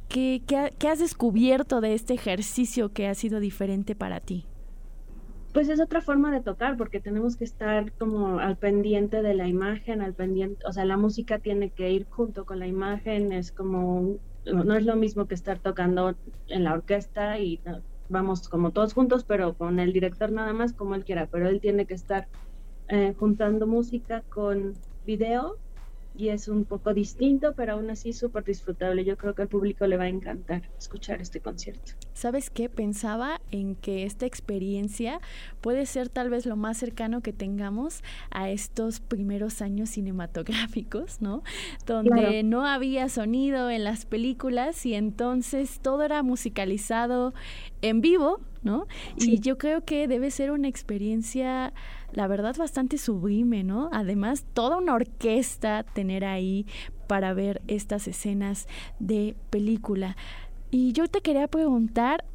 [SPEAKER 1] ¿Qué, ¿Qué, has descubierto de este ejercicio que ha sido diferente para ti?
[SPEAKER 7] Pues es otra forma de tocar, porque tenemos que estar como al pendiente de la imagen, al pendiente, o sea, la música tiene que ir junto con la imagen, es como, no es lo mismo que estar tocando en la orquesta y vamos como todos juntos, pero con el director nada más como él quiera, pero él tiene que estar eh, juntando música con video y es un poco distinto, pero aún así súper disfrutable. Yo creo que al público le va a encantar escuchar este concierto.
[SPEAKER 1] ¿Sabes qué? Pensaba en que esta experiencia puede ser tal vez lo más cercano que tengamos a estos primeros años cinematográficos, ¿no? Donde no había sonido en las películas y entonces todo era musicalizado en vivo, ¿no? Y yo creo que debe ser una experiencia la verdad bastante sublime, ¿no? Además, toda una orquesta tener ahí para ver estas escenas de película. Y yo te quería preguntar,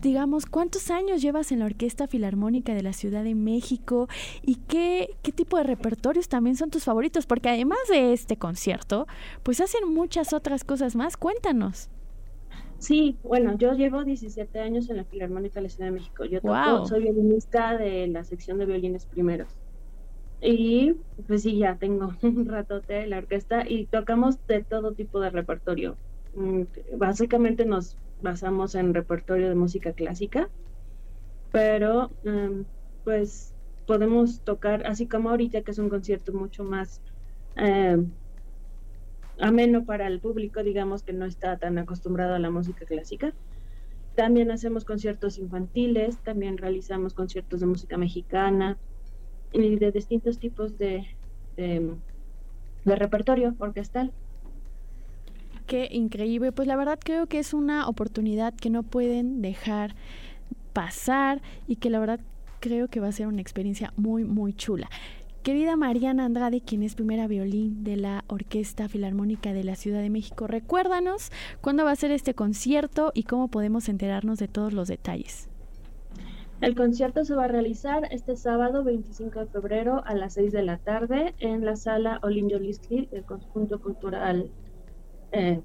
[SPEAKER 1] digamos, ¿cuántos años llevas en la Orquesta Filarmónica de la Ciudad de México y qué, qué tipo de repertorios también son tus favoritos? Porque además de este concierto, pues hacen muchas otras cosas más. Cuéntanos.
[SPEAKER 7] Sí, bueno, yo llevo 17 años en la Filarmónica de la Ciudad de México. Yo soy violinista de la sección de violines primeros. Y pues sí, ya tengo *laughs* un ratote en la orquesta y tocamos de todo tipo de repertorio. Mm, básicamente nos basamos en repertorio de música clásica, pero em, pues podemos tocar, así como ahorita que es un concierto mucho más em, ameno para el público, digamos que no está tan acostumbrado a la música clásica. También hacemos conciertos infantiles, también realizamos conciertos de música mexicana y de distintos tipos de, de, repertorio orquestal.
[SPEAKER 1] Qué increíble. Pues la verdad creo que es una oportunidad que no pueden dejar pasar y que la verdad creo que va a ser una experiencia muy, muy chula. Querida Mariana Andrade, quien es primera violín de la Orquesta Filarmónica de la Ciudad de México, recuérdanos cuándo va a ser este concierto y cómo podemos enterarnos de todos los detalles.
[SPEAKER 7] El concierto se va a realizar este sábado 25 de febrero a las 6 de la tarde en la sala Olin Jolisli, el conjunto cultural eh,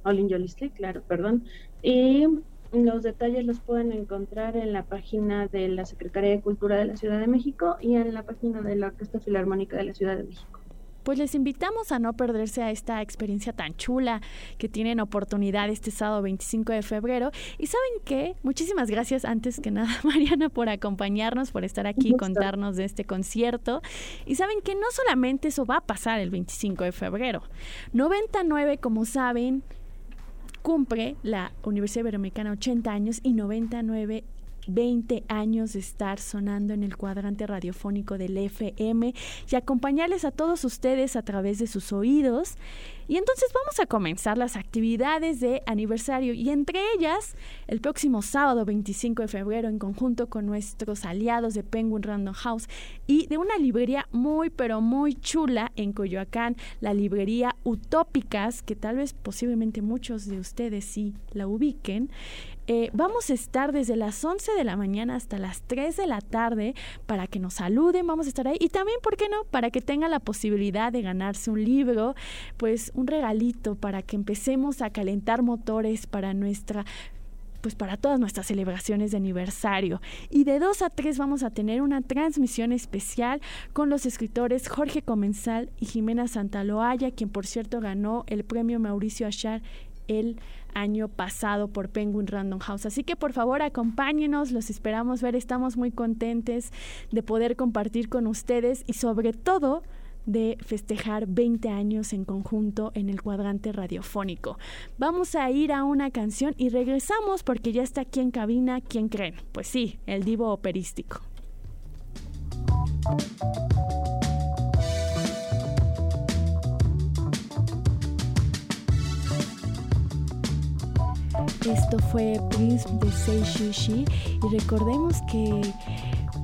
[SPEAKER 7] claro, perdón. Y los detalles los pueden encontrar en la página de la Secretaría de Cultura de la Ciudad de México y en la página de la Orquesta Filarmónica de la Ciudad de México
[SPEAKER 1] pues les invitamos a no perderse a esta experiencia tan chula que tienen oportunidad este sábado 25 de febrero. Y saben qué, muchísimas gracias antes que nada *laughs* Mariana por acompañarnos, por estar aquí y contarnos de este concierto. Y saben que no solamente eso va a pasar el 25 de febrero. 99, como saben, cumple la Universidad Iberoamericana 80 años y 99 20 años de estar sonando en el cuadrante radiofónico del FM y acompañarles a todos ustedes a través de sus oídos. Y entonces vamos a comenzar las actividades de aniversario y entre ellas el próximo sábado 25 de febrero en conjunto con nuestros aliados de Penguin Random House y de una librería muy pero muy chula en Coyoacán, la librería Utópicas, que tal vez posiblemente muchos de ustedes sí la ubiquen. Eh, vamos a estar desde las 11 de la mañana hasta las 3 de la tarde para que nos saluden, vamos a estar ahí y también, ¿por qué no? Para que tengan la posibilidad de ganarse un libro, pues un regalito para que empecemos a calentar motores para nuestra pues para todas nuestras celebraciones de aniversario. Y de 2 a 3 vamos a tener una transmisión especial con los escritores Jorge Comensal y Jimena Santaloaya, quien por cierto ganó el premio Mauricio Achar el año pasado por Penguin Random House. Así que por favor acompáñenos, los esperamos ver, estamos muy contentes de poder compartir con ustedes y sobre todo de festejar 20 años en conjunto en el cuadrante radiofónico. Vamos a ir a una canción y regresamos porque ya está aquí en cabina, ¿quién creen? Pues sí, el divo operístico. Esto fue Prince de Sei Shushi y recordemos que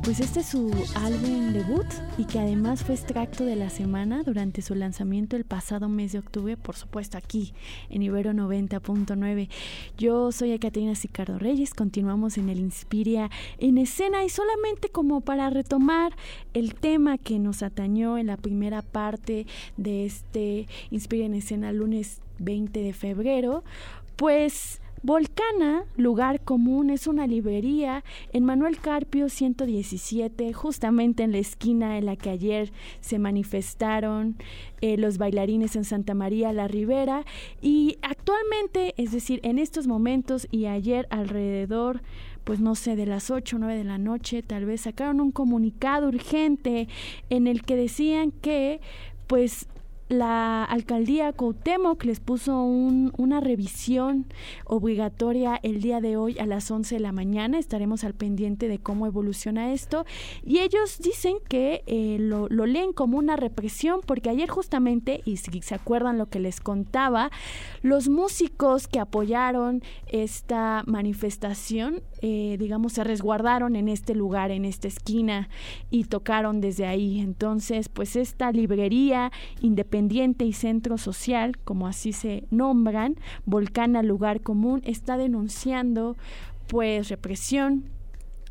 [SPEAKER 1] pues este es su álbum debut y que además fue extracto de la semana durante su lanzamiento el pasado mes de octubre, por supuesto aquí en Ibero 90.9. Yo soy Ekaterina Sicardo Reyes, continuamos en el Inspiria en escena. Y solamente como para retomar el tema que nos atañó en la primera parte de este Inspiria en escena lunes 20 de febrero, pues Volcana, lugar común, es una librería en Manuel Carpio 117, justamente en la esquina en la que ayer se manifestaron eh, los bailarines en Santa María la Ribera. Y actualmente, es decir, en estos momentos y ayer alrededor pues no sé, de las 8 o 9 de la noche, tal vez sacaron un comunicado urgente en el que decían que pues la alcaldía Cuauhtémoc les puso una revisión obligatoria el día de hoy a las 11 de la mañana. Estaremos al pendiente de cómo evoluciona esto. Y ellos dicen que eh, lo, leen como una represión porque ayer justamente, y si se acuerdan lo que les contaba, los músicos que apoyaron esta manifestación, eh, digamos, se resguardaron en este lugar, en esta esquina, y tocaron desde ahí. Entonces, pues esta librería independiente y Centro Social, como así se nombran, Volcana Lugar Común, está denunciando pues represión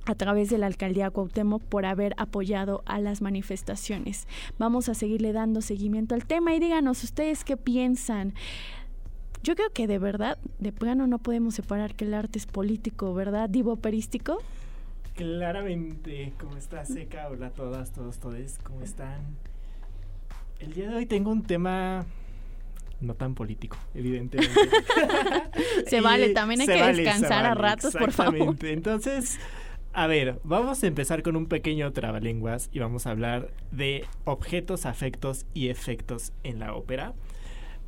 [SPEAKER 1] a través de la alcaldía Cuauhtémoc por haber apoyado a las manifestaciones. Vamos a seguirle dando seguimiento al tema y díganos ustedes qué piensan. Yo creo que de verdad, de plano no podemos separar que el arte es político, ¿verdad? Divo operístico.
[SPEAKER 8] Claramente, ¿cómo está Seca? Hola a todas, todos, todos, ¿cómo están? El día de hoy tengo un tema no tan político, evidentemente. *laughs*
[SPEAKER 1] se vale, también hay que descansar a ratos, por favor.
[SPEAKER 8] Entonces, a ver, vamos a empezar con un pequeño trabalenguas y vamos a hablar de objetos, afectos y efectos en la ópera.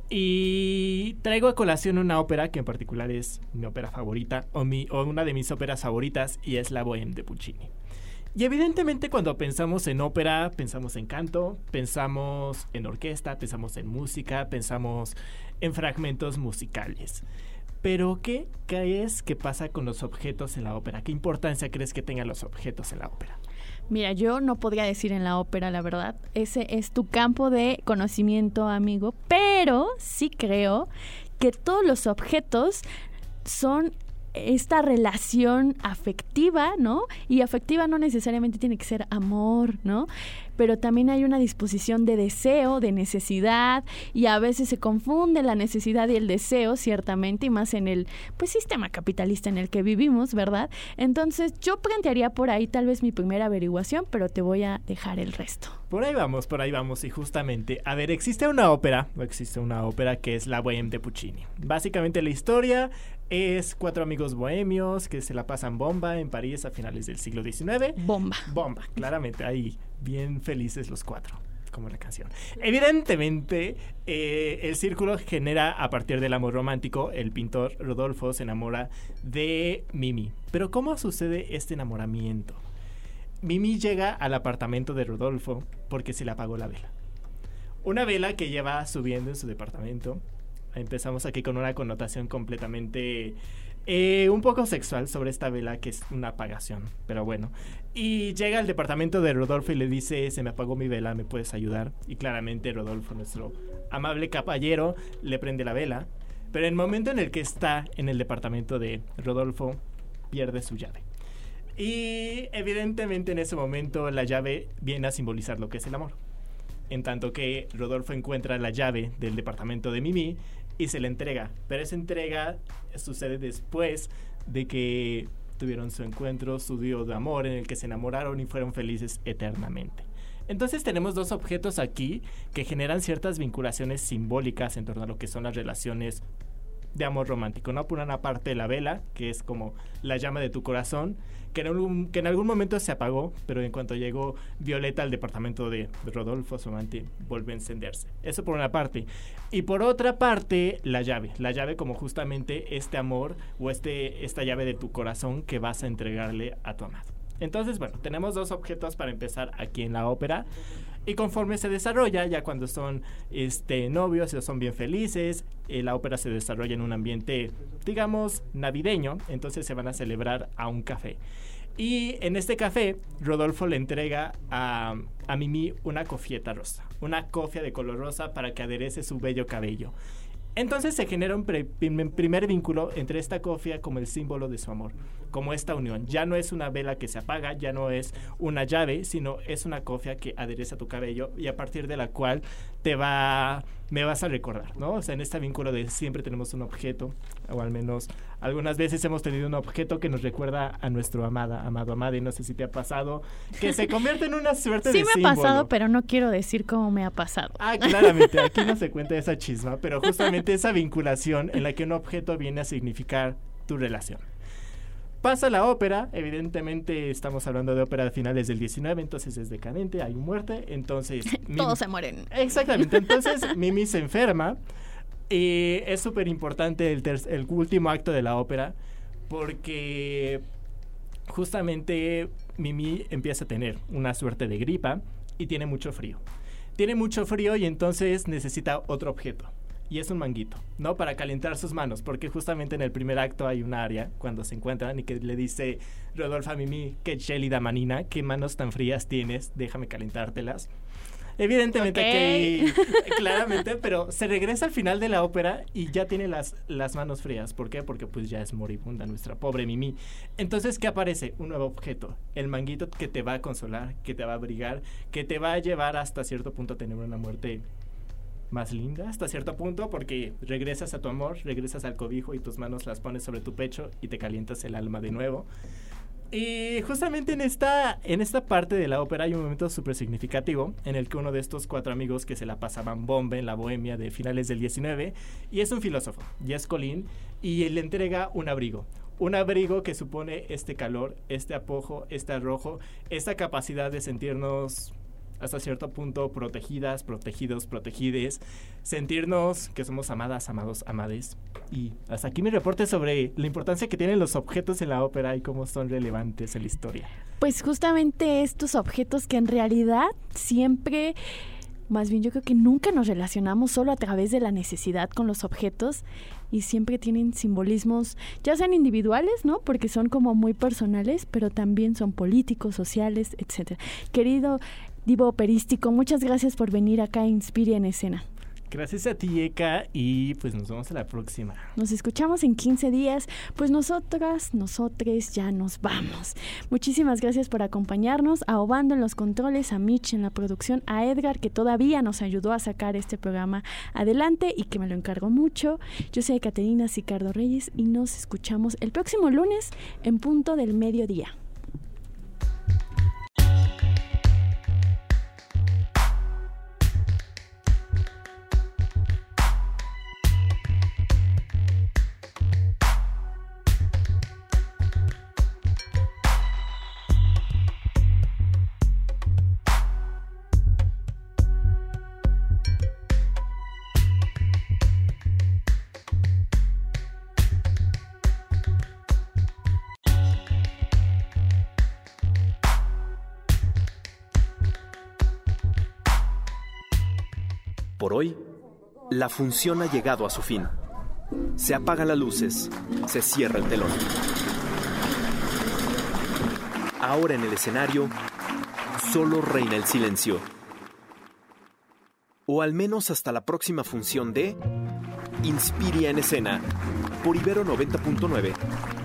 [SPEAKER 8] Y traigo a colación una ópera que en particular es mi ópera favorita o, mi, o una de mis óperas favoritas y es La Bohème de Puccini. Y evidentemente cuando pensamos en ópera, pensamos en canto, pensamos en orquesta, pensamos en música, pensamos en fragmentos musicales. Pero ¿qué crees que pasa con los objetos en la ópera? ¿Qué importancia crees que tengan los objetos en la ópera?
[SPEAKER 1] Mira, yo no podría decir en la ópera, la verdad. Ese es tu campo de conocimiento, amigo. Pero sí creo que todos los objetos son esta relación afectiva, ¿no? Y afectiva no necesariamente tiene que ser amor, ¿no? Pero también hay una disposición de deseo, de necesidad, y a veces se confunde la necesidad y el deseo, ciertamente, y más en el pues sistema capitalista en el que vivimos, ¿verdad? Entonces, yo plantearía por ahí tal vez mi primera averiguación, pero te voy a dejar el resto.
[SPEAKER 8] Por ahí vamos, por ahí vamos, y justamente, a ver, existe una ópera, existe una ópera que es La Bohème de Puccini. Básicamente la historia es cuatro amigos bohemios que se la pasan bomba en París a finales del siglo XIX.
[SPEAKER 1] Bomba.
[SPEAKER 8] Bomba, claramente, ahí, bien felices los cuatro como la canción. Evidentemente, eh, el círculo genera a partir del amor romántico. El pintor Rodolfo se enamora de Mimi. Pero ¿cómo sucede este enamoramiento? Mimi llega al apartamento de Rodolfo porque se le apagó la vela. Una vela que lleva subiendo en su departamento empezamos aquí con una connotación completamente eh, un poco sexual sobre esta vela que es una apagación, pero bueno. Y llega al departamento de Rodolfo y le dice, se me apagó mi vela, ¿me puedes ayudar? Y claramente Rodolfo, nuestro amable caballero, le prende la vela. Pero en el momento en el que está en el departamento de Rodolfo, pierde su llave. Y evidentemente en ese momento la llave viene a simbolizar lo que es el amor. En tanto que Rodolfo encuentra la llave del departamento de Mimi y se le entrega. Pero esa entrega sucede después de que tuvieron su encuentro, su dio de amor, en el que se enamoraron y fueron felices eternamente. Entonces tenemos dos objetos aquí que generan ciertas vinculaciones simbólicas en torno a lo que son las relaciones de amor romántico, ¿no? Por una parte la vela, que es como la llama de tu corazón, que en, algún, que en algún momento se apagó, pero en cuanto llegó Violeta al departamento de Rodolfo, su amante, vuelve a encenderse. Eso por una parte. Y por otra parte, la llave. La llave como justamente este amor o este, esta llave de tu corazón que vas a entregarle a tu amado. Entonces, bueno, tenemos dos objetos para empezar aquí en la ópera. Y conforme se desarrolla, ya cuando son este, novios, son bien felices, eh, la ópera se desarrolla en un ambiente, digamos, navideño, entonces se van a celebrar a un café. Y en este café, Rodolfo le entrega a, a Mimi una cofieta rosa, una cofia de color rosa para que aderece su bello cabello. Entonces se genera un primer vínculo entre esta cofia como el símbolo de su amor, como esta unión. Ya no es una vela que se apaga, ya no es una llave, sino es una cofia que adereza tu cabello y a partir de la cual te va, me vas a recordar, ¿no? O sea, en este vínculo de siempre tenemos un objeto, o al menos algunas veces hemos tenido un objeto que nos recuerda a nuestro amada, amado, amada, y no sé si te ha pasado, que se convierte en una suerte
[SPEAKER 1] de
[SPEAKER 8] símbolo.
[SPEAKER 1] Sí me ha pasado, pero no quiero decir cómo me ha pasado.
[SPEAKER 8] Ah, claramente, aquí no se cuenta esa chisma, pero justamente esa vinculación en la que un objeto viene a significar tu relación. Pasa la ópera, evidentemente estamos hablando de ópera de finales del 19, entonces es decadente, hay muerte, entonces... *laughs*
[SPEAKER 1] Todos se mueren.
[SPEAKER 8] Exactamente, *laughs* entonces Mimi se enferma y es súper importante el, el último acto de la ópera porque justamente Mimi empieza a tener una suerte de gripa y tiene mucho frío. Tiene mucho frío y entonces necesita otro objeto y es un manguito, ¿no? Para calentar sus manos, porque justamente en el primer acto hay un área cuando se encuentran y que le dice Rodolfo a Mimi, qué gelida manina, qué manos tan frías tienes, déjame calentártelas. Evidentemente que *laughs* claramente, pero se regresa al final de la ópera y ya tiene las, las manos frías. ¿Por qué? Porque pues ya es moribunda nuestra pobre Mimi. Entonces, ¿qué aparece? Un nuevo objeto. El manguito que te va a consolar, que te va a abrigar, que te va a llevar hasta cierto punto a tener una muerte más linda hasta cierto punto porque regresas a tu amor, regresas al cobijo y tus manos las pones sobre tu pecho y te calientas el alma de nuevo. Y justamente en esta, en esta parte de la ópera hay un momento súper significativo en el que uno de estos cuatro amigos que se la pasaban bomba en la bohemia de finales del 19 y es un filósofo, y es Colin, y le entrega un abrigo. Un abrigo que supone este calor, este apojo, este arrojo, esta capacidad de sentirnos hasta cierto punto protegidas, protegidos, protegides, sentirnos que somos amadas, amados, amades. Y hasta aquí mi reporte sobre la importancia que tienen los objetos en la ópera y cómo son relevantes en la historia.
[SPEAKER 1] Pues justamente estos objetos que en realidad siempre más bien yo creo que nunca nos relacionamos solo a través de la necesidad con los objetos y siempre tienen simbolismos, ya sean individuales, ¿no? Porque son como muy personales, pero también son políticos, sociales, etcétera. Querido Divo Operístico, muchas gracias por venir acá a Inspire en Escena.
[SPEAKER 8] Gracias a ti, Eka, y pues nos vemos a la próxima.
[SPEAKER 1] Nos escuchamos en 15 días, pues nosotras, nosotres ya nos vamos. Muchísimas gracias por acompañarnos, a Obando en los controles, a Mitch en la producción, a Edgar que todavía nos ayudó a sacar este programa adelante y que me lo encargó mucho. Yo soy Caterina Sicardo Reyes y nos escuchamos el próximo lunes en punto del mediodía.
[SPEAKER 6] La función ha llegado a su fin. Se apagan las luces, se cierra el telón. Ahora en el escenario, solo reina el silencio. O al menos hasta la próxima función de Inspiria en escena por Ibero 90.9.